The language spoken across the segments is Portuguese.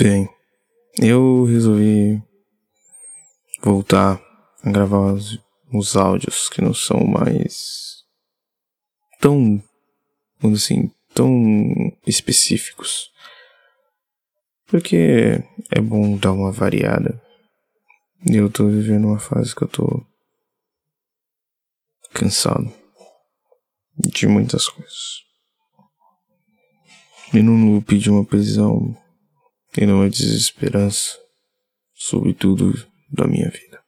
Bem, eu resolvi voltar a gravar os, os áudios que não são mais tão, vamos assim, tão específicos. Porque é bom dar uma variada. Eu tô vivendo uma fase que eu tô cansado de muitas coisas. E no loop de uma prisão e numa desesperança sobre tudo da minha vida.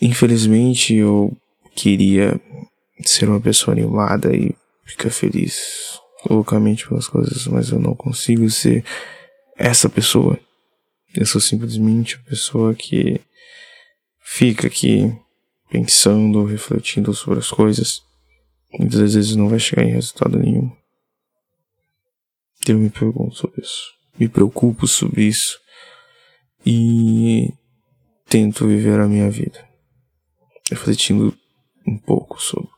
Infelizmente eu queria ser uma pessoa animada e ficar feliz loucamente pelas coisas, mas eu não consigo ser essa pessoa. Eu sou simplesmente a pessoa que fica aqui pensando, refletindo sobre as coisas. Muitas vezes não vai chegar em resultado nenhum. Eu me pergunto sobre isso. Me preocupo sobre isso. E tento viver a minha vida. Refletindo um pouco sobre.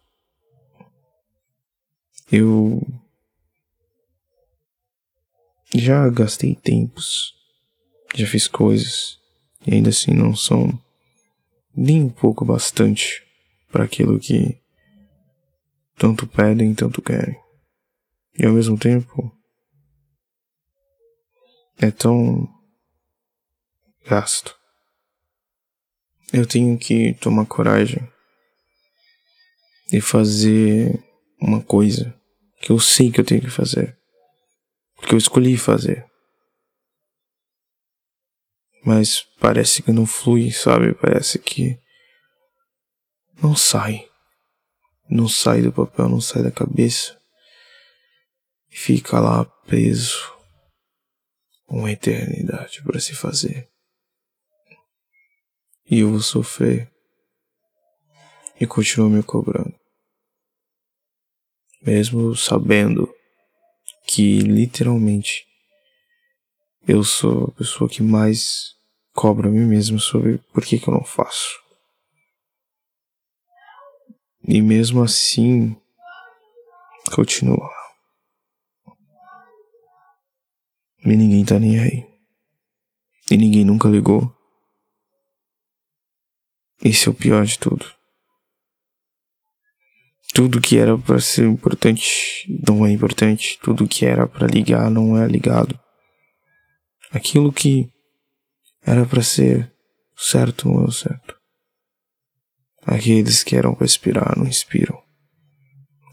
Eu já gastei tempos, já fiz coisas e ainda assim não são nem um pouco bastante para aquilo que tanto pedem, tanto querem. E ao mesmo tempo é tão gasto. Eu tenho que tomar coragem e fazer uma coisa que eu sei que eu tenho que fazer, porque eu escolhi fazer. Mas parece que não flui, sabe? Parece que não sai. Não sai do papel, não sai da cabeça. Fica lá preso. Uma eternidade para se fazer. E eu vou sofrer. E continuo me cobrando. Mesmo sabendo que literalmente eu sou a pessoa que mais cobra a mim mesmo sobre por que, que eu não faço. E mesmo assim, continua. E ninguém tá nem aí. E ninguém nunca ligou. Esse é o pior de tudo. Tudo que era para ser importante não é importante. Tudo que era para ligar não é ligado. Aquilo que era para ser certo não é certo. Aqueles que eram para inspirar não inspiram.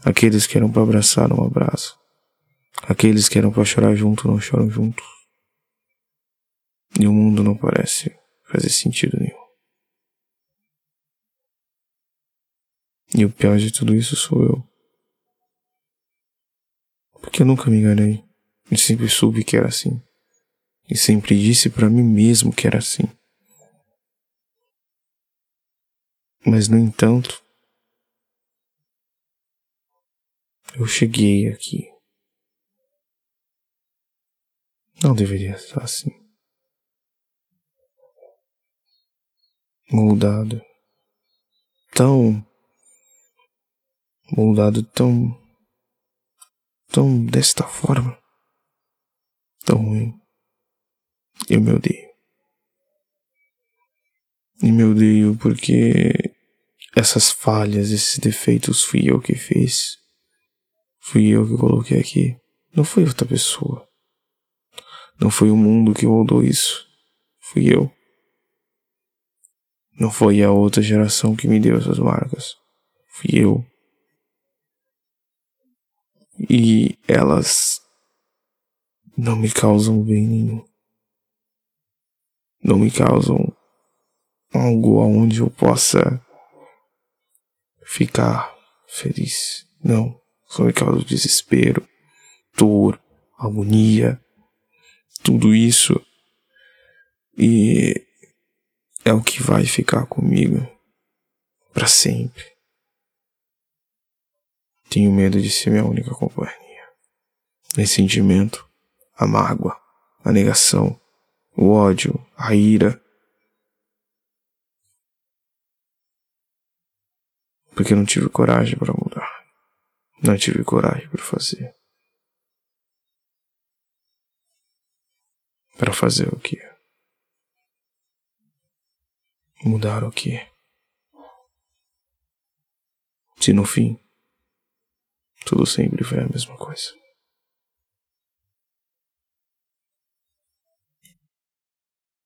Aqueles que eram para abraçar não abraçam. Aqueles que eram para chorar junto não choram juntos. E o mundo não parece fazer sentido nenhum. E o pior de tudo isso sou eu. Porque eu nunca me enganei. Eu sempre soube que era assim. E sempre disse para mim mesmo que era assim. Mas, no entanto, eu cheguei aqui. Não deveria estar assim. Moldado. Tão. Moldado tão. Tão desta forma. Tão ruim. Eu me odeio. E me odeio porque essas falhas, esses defeitos fui eu que fiz. Fui eu que coloquei aqui. Não foi outra pessoa. Não foi o mundo que moldou isso. Fui eu. Não foi a outra geração que me deu essas marcas. Fui eu. E elas não me causam bem nenhum não me causam algo aonde eu possa ficar feliz. Não, só me causam desespero, dor, agonia, tudo isso. E é o que vai ficar comigo para sempre. Tenho medo de ser minha única companhia. Ressentimento, a mágoa, a negação, o ódio, a ira. Porque eu não tive coragem para mudar. Não tive coragem para fazer. Para fazer o quê? Mudar o quê? Se no fim, tudo sempre foi a mesma coisa.